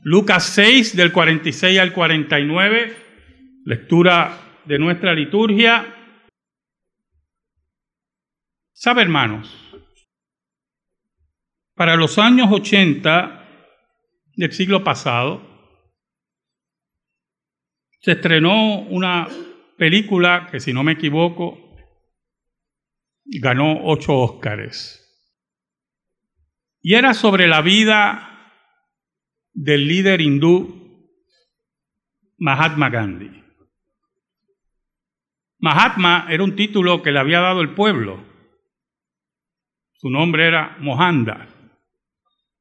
Lucas 6 del 46 al 49, lectura de nuestra liturgia. Sabe, hermanos, para los años 80 del siglo pasado, se estrenó una película que, si no me equivoco, ganó ocho Óscares. Y era sobre la vida del líder hindú Mahatma Gandhi. Mahatma era un título que le había dado el pueblo. Su nombre era Mohanda.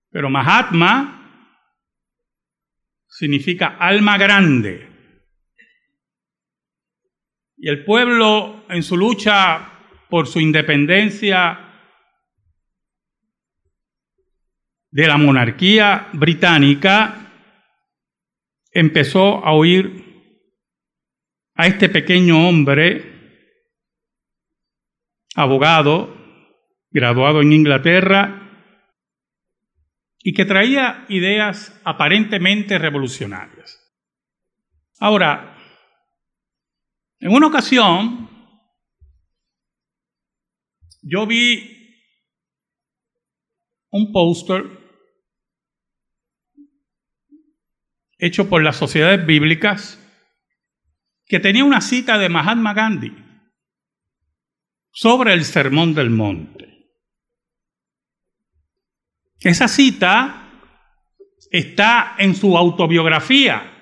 Pero Mahatma significa alma grande. Y el pueblo en su lucha por su independencia de la monarquía británica, empezó a oír a este pequeño hombre, abogado, graduado en Inglaterra, y que traía ideas aparentemente revolucionarias. Ahora, en una ocasión, yo vi un póster hecho por las sociedades bíblicas que tenía una cita de Mahatma Gandhi sobre el Sermón del Monte. Esa cita está en su autobiografía.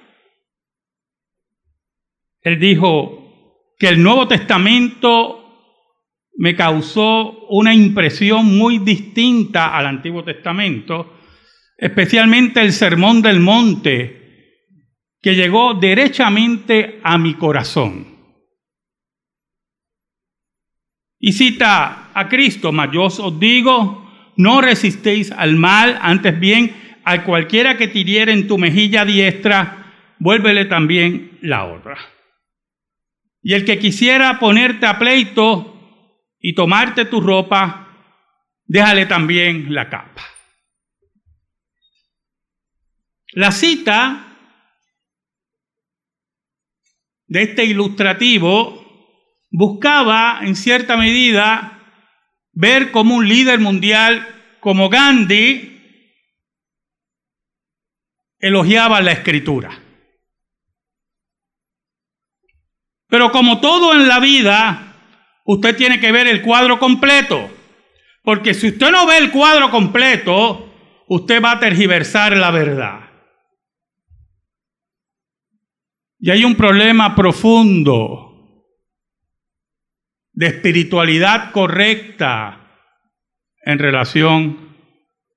Él dijo que el Nuevo Testamento me causó una impresión muy distinta al Antiguo Testamento, especialmente el Sermón del Monte, que llegó derechamente a mi corazón. Y cita a Cristo, mas yo os digo, no resistéis al mal, antes bien, a cualquiera que te en tu mejilla diestra, vuélvele también la otra. Y el que quisiera ponerte a pleito y tomarte tu ropa, déjale también la capa. La cita de este ilustrativo buscaba en cierta medida ver cómo un líder mundial como Gandhi elogiaba la escritura. Pero como todo en la vida, usted tiene que ver el cuadro completo. Porque si usted no ve el cuadro completo, usted va a tergiversar la verdad. Y hay un problema profundo de espiritualidad correcta en relación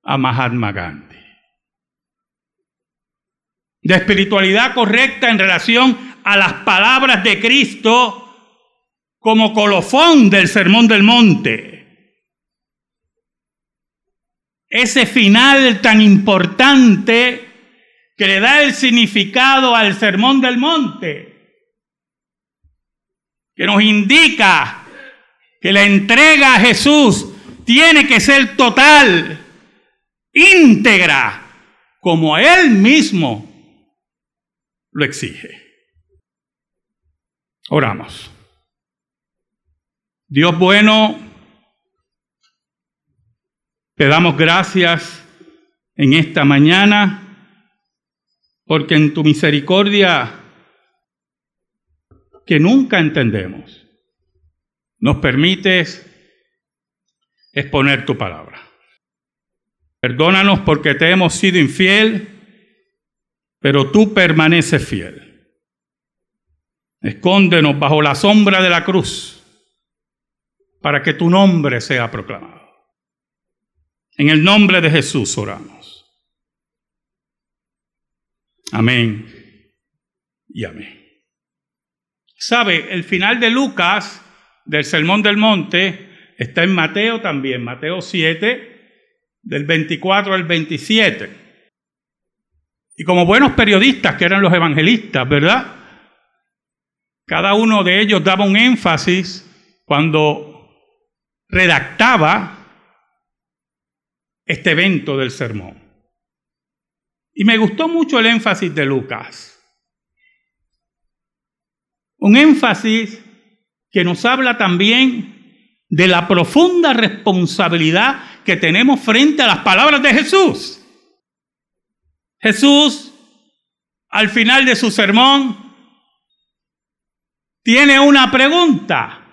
a Mahatma Gandhi. De espiritualidad correcta en relación a las palabras de Cristo como colofón del Sermón del Monte. Ese final tan importante que le da el significado al Sermón del Monte, que nos indica que la entrega a Jesús tiene que ser total, íntegra, como Él mismo lo exige. Oramos. Dios bueno, te damos gracias en esta mañana porque en tu misericordia que nunca entendemos nos permites exponer tu palabra. Perdónanos porque te hemos sido infiel, pero tú permaneces fiel. Escóndenos bajo la sombra de la cruz para que tu nombre sea proclamado. En el nombre de Jesús oramos. Amén y amén. ¿Sabe? El final de Lucas del Sermón del Monte está en Mateo también, Mateo 7, del 24 al 27. Y como buenos periodistas que eran los evangelistas, ¿verdad? Cada uno de ellos daba un énfasis cuando redactaba este evento del sermón. Y me gustó mucho el énfasis de Lucas. Un énfasis que nos habla también de la profunda responsabilidad que tenemos frente a las palabras de Jesús. Jesús, al final de su sermón, tiene una pregunta.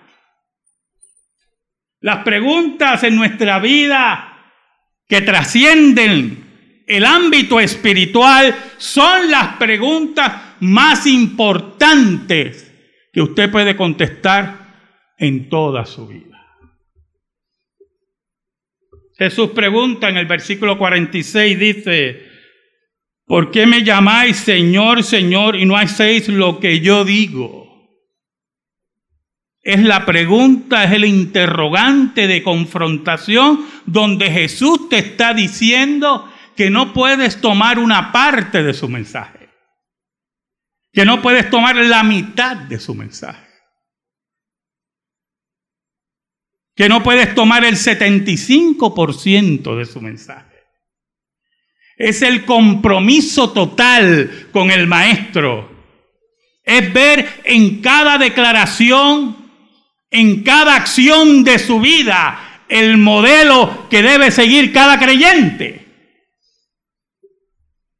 Las preguntas en nuestra vida que trascienden el ámbito espiritual son las preguntas más importantes que usted puede contestar en toda su vida. Jesús pregunta en el versículo 46, dice, ¿por qué me llamáis Señor, Señor y no hacéis lo que yo digo? Es la pregunta, es el interrogante de confrontación donde Jesús te está diciendo que no puedes tomar una parte de su mensaje que no puedes tomar la mitad de su mensaje. Que no puedes tomar el 75% de su mensaje. Es el compromiso total con el maestro. Es ver en cada declaración, en cada acción de su vida, el modelo que debe seguir cada creyente.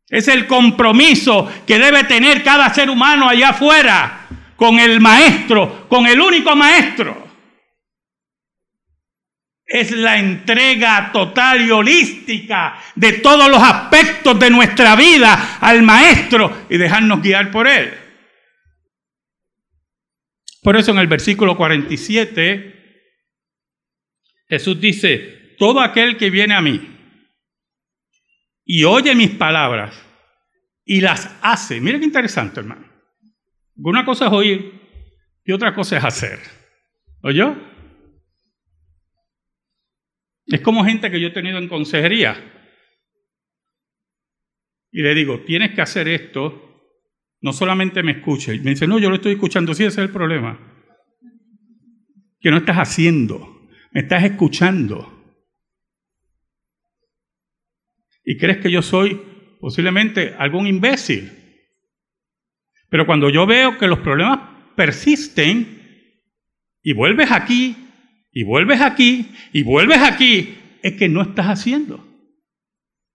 Es el compromiso que debe tener cada ser humano allá afuera con el maestro, con el único maestro. Es la entrega total y holística de todos los aspectos de nuestra vida al maestro y dejarnos guiar por él. Por eso en el versículo 47 Jesús dice, todo aquel que viene a mí y oye mis palabras y las hace. Mira qué interesante, hermano. Una cosa es oír y otra cosa es hacer. ¿Oyó? Es como gente que yo he tenido en consejería. Y le digo, tienes que hacer esto. No solamente me escuche. Y me dice, no, yo lo estoy escuchando. Sí, ese es el problema. Que no estás haciendo. Me estás escuchando. Y crees que yo soy posiblemente algún imbécil. Pero cuando yo veo que los problemas persisten y vuelves aquí, y vuelves aquí, y vuelves aquí, es que no estás haciendo.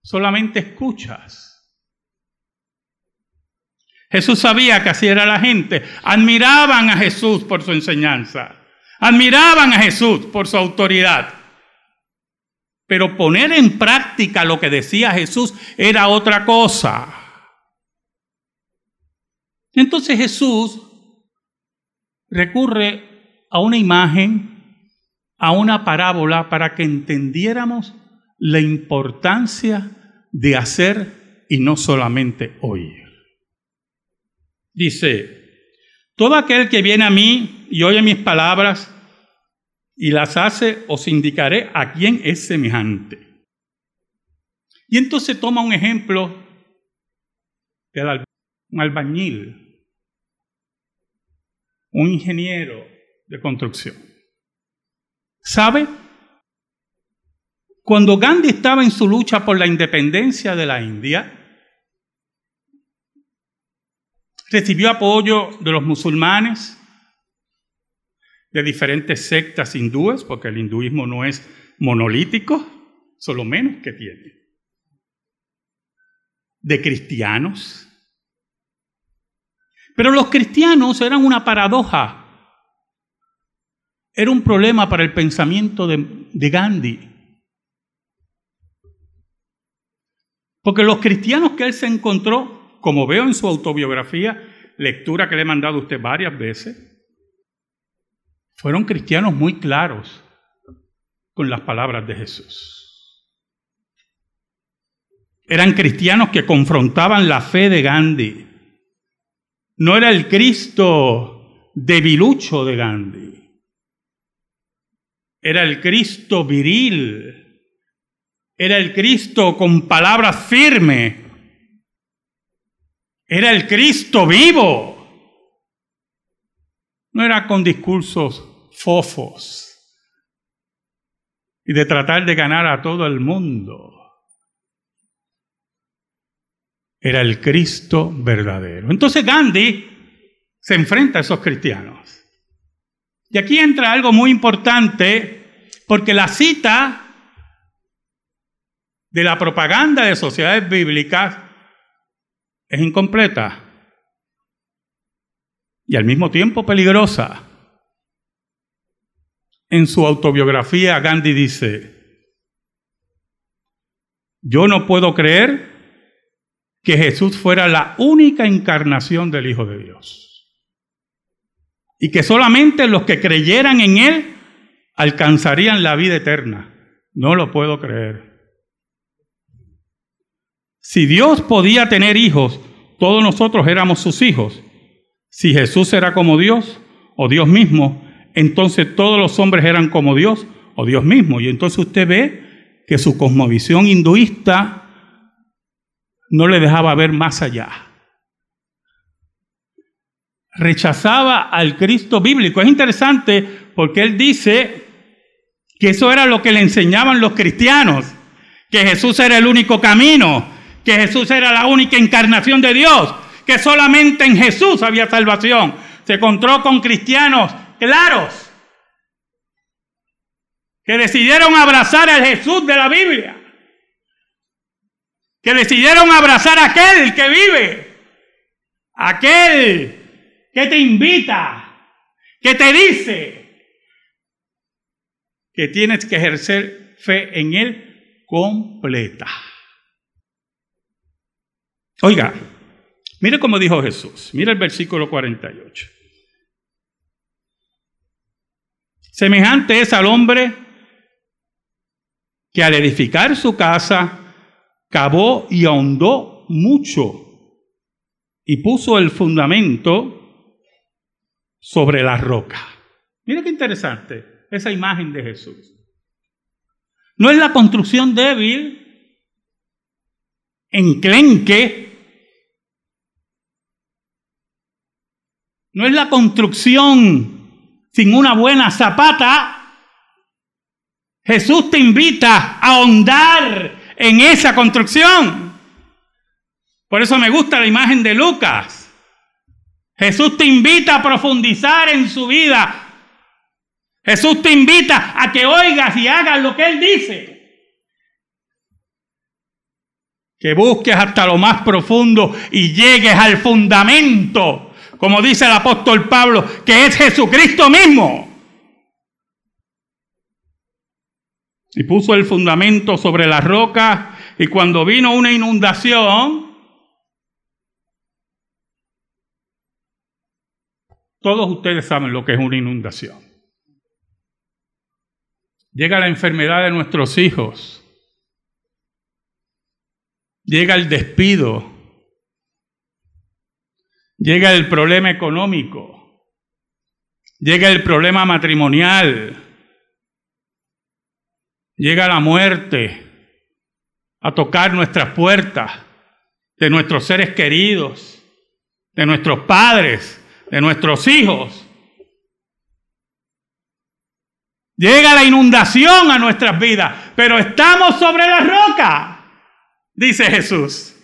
Solamente escuchas. Jesús sabía que así era la gente. Admiraban a Jesús por su enseñanza. Admiraban a Jesús por su autoridad. Pero poner en práctica lo que decía Jesús era otra cosa. Entonces Jesús recurre a una imagen, a una parábola, para que entendiéramos la importancia de hacer y no solamente oír. Dice, todo aquel que viene a mí y oye mis palabras y las hace, os indicaré a quién es semejante. Y entonces toma un ejemplo de un albañil, un ingeniero de construcción. ¿Sabe? Cuando Gandhi estaba en su lucha por la independencia de la India, recibió apoyo de los musulmanes, de diferentes sectas hindúes, porque el hinduismo no es monolítico, solo menos que tiene. De cristianos. Pero los cristianos eran una paradoja. Era un problema para el pensamiento de, de Gandhi. Porque los cristianos que él se encontró, como veo en su autobiografía, lectura que le he mandado a usted varias veces, fueron cristianos muy claros con las palabras de Jesús. Eran cristianos que confrontaban la fe de Gandhi. No era el Cristo debilucho de Gandhi. Era el Cristo viril. Era el Cristo con palabras firmes. Era el Cristo vivo. No era con discursos fofos y de tratar de ganar a todo el mundo. era el Cristo verdadero. Entonces Gandhi se enfrenta a esos cristianos. Y aquí entra algo muy importante, porque la cita de la propaganda de sociedades bíblicas es incompleta y al mismo tiempo peligrosa. En su autobiografía, Gandhi dice, yo no puedo creer que Jesús fuera la única encarnación del Hijo de Dios. Y que solamente los que creyeran en Él alcanzarían la vida eterna. No lo puedo creer. Si Dios podía tener hijos, todos nosotros éramos sus hijos. Si Jesús era como Dios o Dios mismo, entonces todos los hombres eran como Dios o Dios mismo. Y entonces usted ve que su cosmovisión hinduista no le dejaba ver más allá. Rechazaba al Cristo bíblico. Es interesante porque él dice que eso era lo que le enseñaban los cristianos, que Jesús era el único camino, que Jesús era la única encarnación de Dios, que solamente en Jesús había salvación. Se encontró con cristianos claros que decidieron abrazar al Jesús de la Biblia, que decidieron abrazar a aquel que vive, aquel que te invita, que te dice que tienes que ejercer fe en Él completa. Oiga, mire cómo dijo Jesús. Mire el versículo 48. Semejante es al hombre que al edificar su casa cavó y ahondó mucho y puso el fundamento sobre la roca. Mire qué interesante esa imagen de Jesús. No es la construcción débil, enclenque, no es la construcción sin una buena zapata. Jesús te invita a ahondar en esa construcción. Por eso me gusta la imagen de Lucas. Jesús te invita a profundizar en su vida. Jesús te invita a que oigas y hagas lo que Él dice. Que busques hasta lo más profundo y llegues al fundamento como dice el apóstol Pablo, que es Jesucristo mismo. Y puso el fundamento sobre la roca y cuando vino una inundación, todos ustedes saben lo que es una inundación. Llega la enfermedad de nuestros hijos, llega el despido, llega el problema económico, llega el problema matrimonial, llega la muerte a tocar nuestras puertas de nuestros seres queridos, de nuestros padres, de nuestros hijos. Llega la inundación a nuestras vidas, pero estamos sobre la roca, dice Jesús.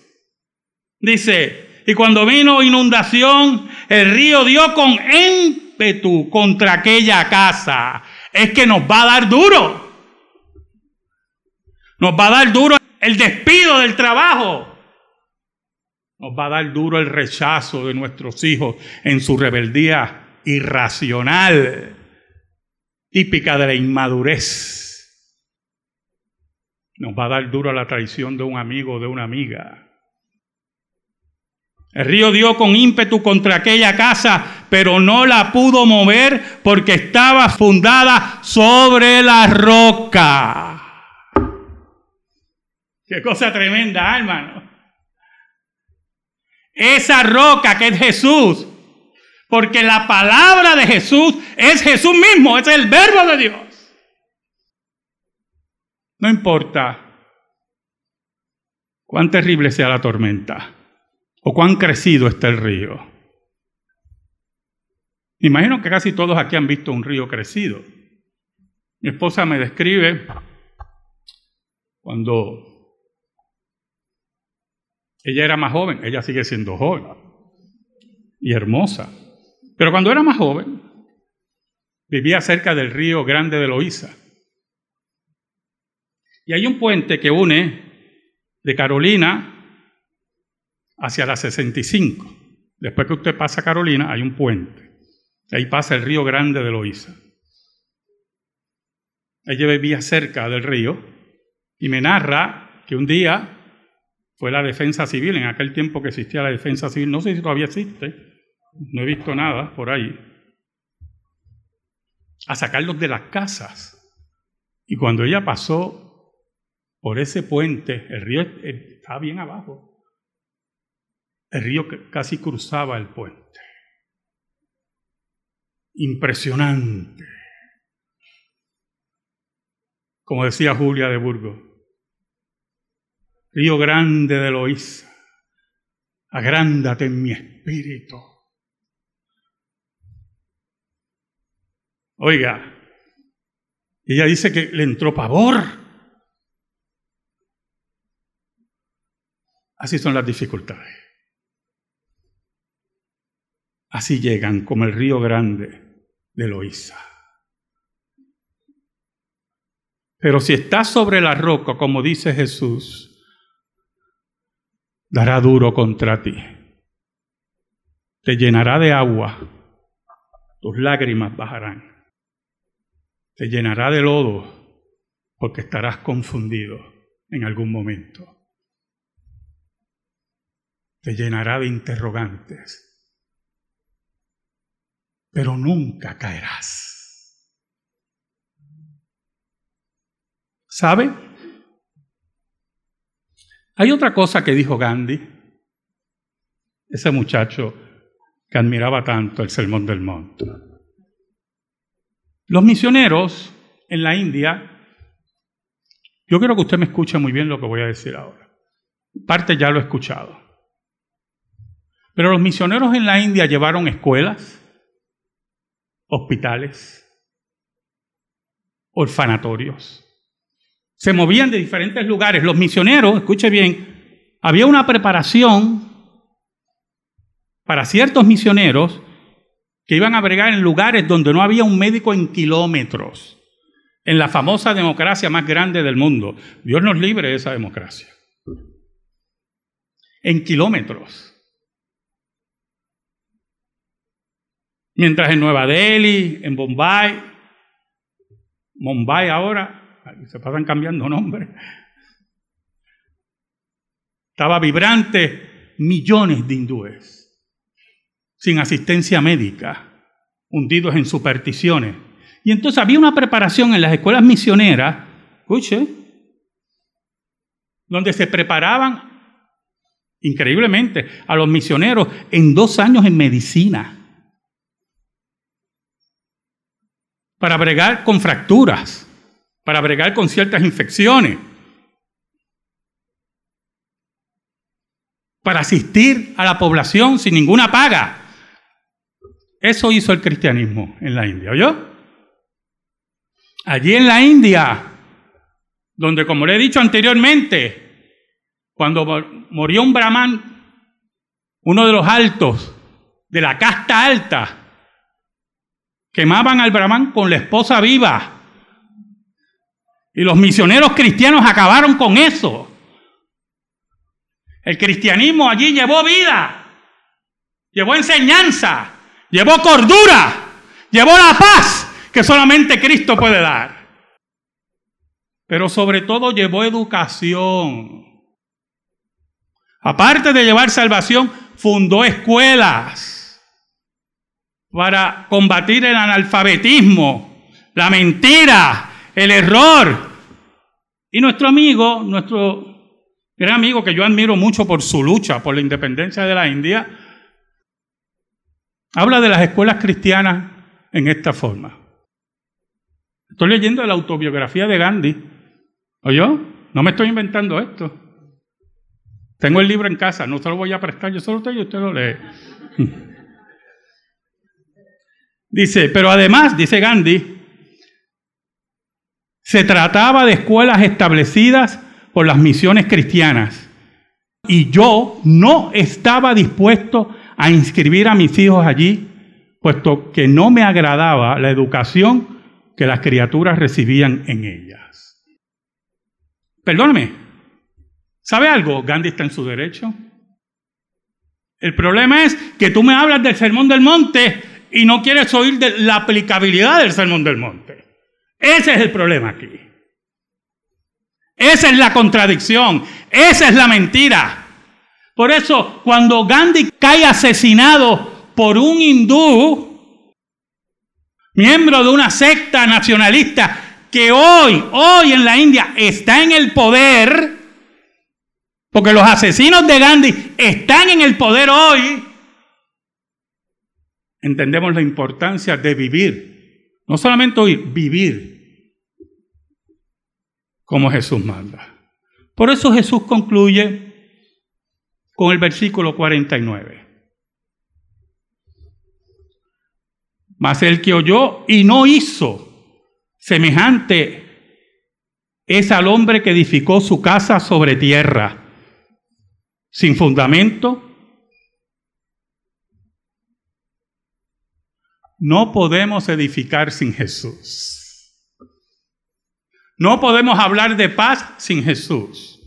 Dice, y cuando vino inundación, el río dio con ímpetu contra aquella casa. Es que nos va a dar duro. Nos va a dar duro el despido del trabajo. Nos va a dar duro el rechazo de nuestros hijos en su rebeldía irracional, típica de la inmadurez. Nos va a dar duro la traición de un amigo o de una amiga. El río dio con ímpetu contra aquella casa, pero no la pudo mover porque estaba fundada sobre la roca. Qué cosa tremenda, hermano. Esa roca que es Jesús, porque la palabra de Jesús es Jesús mismo, es el verbo de Dios. No importa cuán terrible sea la tormenta o cuán crecido está el río. Imagino que casi todos aquí han visto un río crecido. Mi esposa me describe cuando Ella era más joven, ella sigue siendo joven y hermosa. Pero cuando era más joven, vivía cerca del río Grande de Loíza. Y hay un puente que une de Carolina hacia la 65. Después que usted pasa Carolina, hay un puente. Ahí pasa el río Grande de Loíza. Ella vivía cerca del río y me narra que un día fue la defensa civil, en aquel tiempo que existía la defensa civil, no sé si todavía existe, no he visto nada por ahí, a sacarlos de las casas. Y cuando ella pasó por ese puente, el río estaba bien abajo, el río casi cruzaba el puente. Impresionante. Como decía Julia de Burgos, río grande de Loíza, agrándate en mi espíritu. Oiga, ella dice que le entró pavor. Así son las dificultades. Así llegan como el río grande de Loíza. Pero si estás sobre la roca, como dice Jesús, dará duro contra ti. Te llenará de agua, tus lágrimas bajarán. Te llenará de lodo, porque estarás confundido en algún momento. Te llenará de interrogantes, pero nunca caerás. ¿Sabe? Hay otra cosa que dijo Gandhi, ese muchacho que admiraba tanto el Sermón del Monte. Los misioneros en la India, yo quiero que usted me escuche muy bien lo que voy a decir ahora. Parte ya lo he escuchado. Pero los misioneros en la India llevaron escuelas, hospitales, orfanatorios, se movían de diferentes lugares. Los misioneros, escuche bien, había una preparación para ciertos misioneros que iban a bregar en lugares donde no había un médico en kilómetros, en la famosa democracia más grande del mundo. Dios nos libre de esa democracia. En kilómetros. Mientras en Nueva Delhi, en Bombay, Mumbai ahora, se pasan cambiando nombres. Estaba vibrante, millones de hindúes, sin asistencia médica, hundidos en supersticiones. Y entonces había una preparación en las escuelas misioneras, escuche, donde se preparaban increíblemente a los misioneros en dos años en medicina para bregar con fracturas para bregar con ciertas infecciones, para asistir a la población sin ninguna paga. Eso hizo el cristianismo en la India, ¿oyó? Allí en la India, donde como le he dicho anteriormente, cuando murió un brahman, uno de los altos, de la casta alta, quemaban al brahman con la esposa viva y los misioneros cristianos acabaron con eso. El cristianismo allí llevó vida, llevó enseñanza, llevó cordura, llevó la paz que solamente Cristo puede dar. Pero sobre todo llevó educación. Aparte de llevar salvación, fundó escuelas para combatir el analfabetismo, la mentira, el error. Y nuestro amigo, nuestro gran amigo que yo admiro mucho por su lucha por la independencia de la India, habla de las escuelas cristianas en esta forma. Estoy leyendo la autobiografía de Gandhi. ¿Oyó? No me estoy inventando esto. Tengo el libro en casa, no se lo voy a prestar, yo solo y usted lo lee. Dice, pero además, dice Gandhi, se trataba de escuelas establecidas por las misiones cristianas y yo no estaba dispuesto a inscribir a mis hijos allí, puesto que no me agradaba la educación que las criaturas recibían en ellas. Perdóname, ¿sabe algo? Gandhi está en su derecho. El problema es que tú me hablas del sermón del monte y no quieres oír de la aplicabilidad del sermón del monte. Ese es el problema aquí. Esa es la contradicción, esa es la mentira. Por eso, cuando Gandhi cae asesinado por un hindú, miembro de una secta nacionalista que hoy, hoy en la India está en el poder, porque los asesinos de Gandhi están en el poder hoy, entendemos la importancia de vivir, no solamente oír, vivir como Jesús manda. Por eso Jesús concluye con el versículo 49. Mas el que oyó y no hizo semejante es al hombre que edificó su casa sobre tierra sin fundamento. No podemos edificar sin Jesús. No podemos hablar de paz sin Jesús.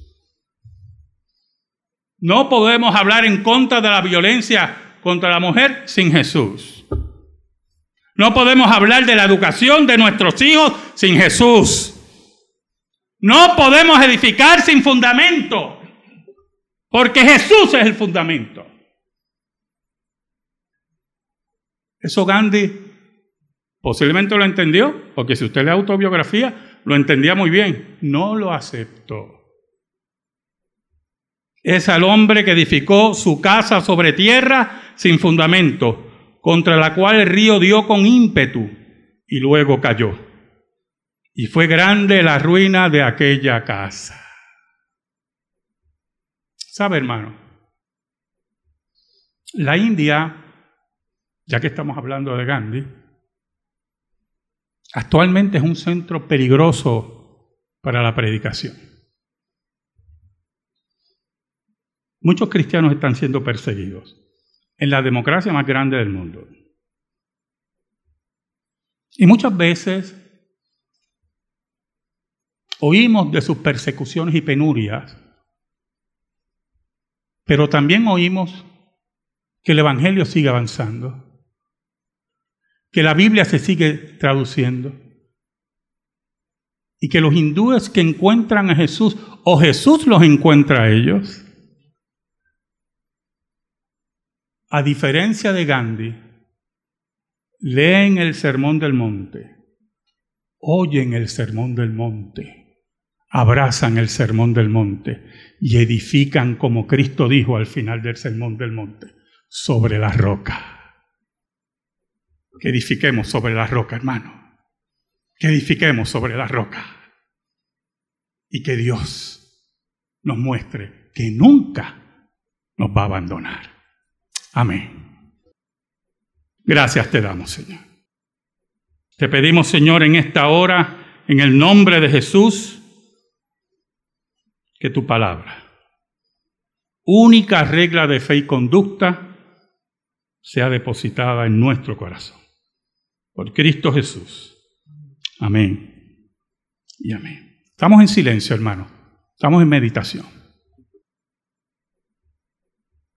No podemos hablar en contra de la violencia contra la mujer sin Jesús. No podemos hablar de la educación de nuestros hijos sin Jesús. No podemos edificar sin fundamento. Porque Jesús es el fundamento. Eso Gandhi posiblemente lo entendió, porque si usted lee autobiografía, lo entendía muy bien. No lo aceptó. Es al hombre que edificó su casa sobre tierra sin fundamento, contra la cual el río dio con ímpetu y luego cayó. Y fue grande la ruina de aquella casa. ¿Sabe, hermano? La India, ya que estamos hablando de Gandhi, actualmente es un centro peligroso para la predicación. Muchos cristianos están siendo perseguidos en la democracia más grande del mundo. Y muchas veces oímos de sus persecuciones y penurias pero también oímos que el Evangelio sigue avanzando, que la Biblia se sigue traduciendo y que los hindúes que encuentran a Jesús o Jesús los encuentra a ellos, a diferencia de Gandhi, leen el Sermón del Monte, oyen el Sermón del Monte, abrazan el Sermón del Monte y edifican como Cristo dijo al final del sermón del monte, sobre la roca. Que edifiquemos sobre la roca, hermano. Que edifiquemos sobre la roca. Y que Dios nos muestre que nunca nos va a abandonar. Amén. Gracias te damos, Señor. Te pedimos, Señor, en esta hora, en el nombre de Jesús, que tu palabra, única regla de fe y conducta, sea depositada en nuestro corazón. Por Cristo Jesús. Amén. Y amén. Estamos en silencio, hermano. Estamos en meditación.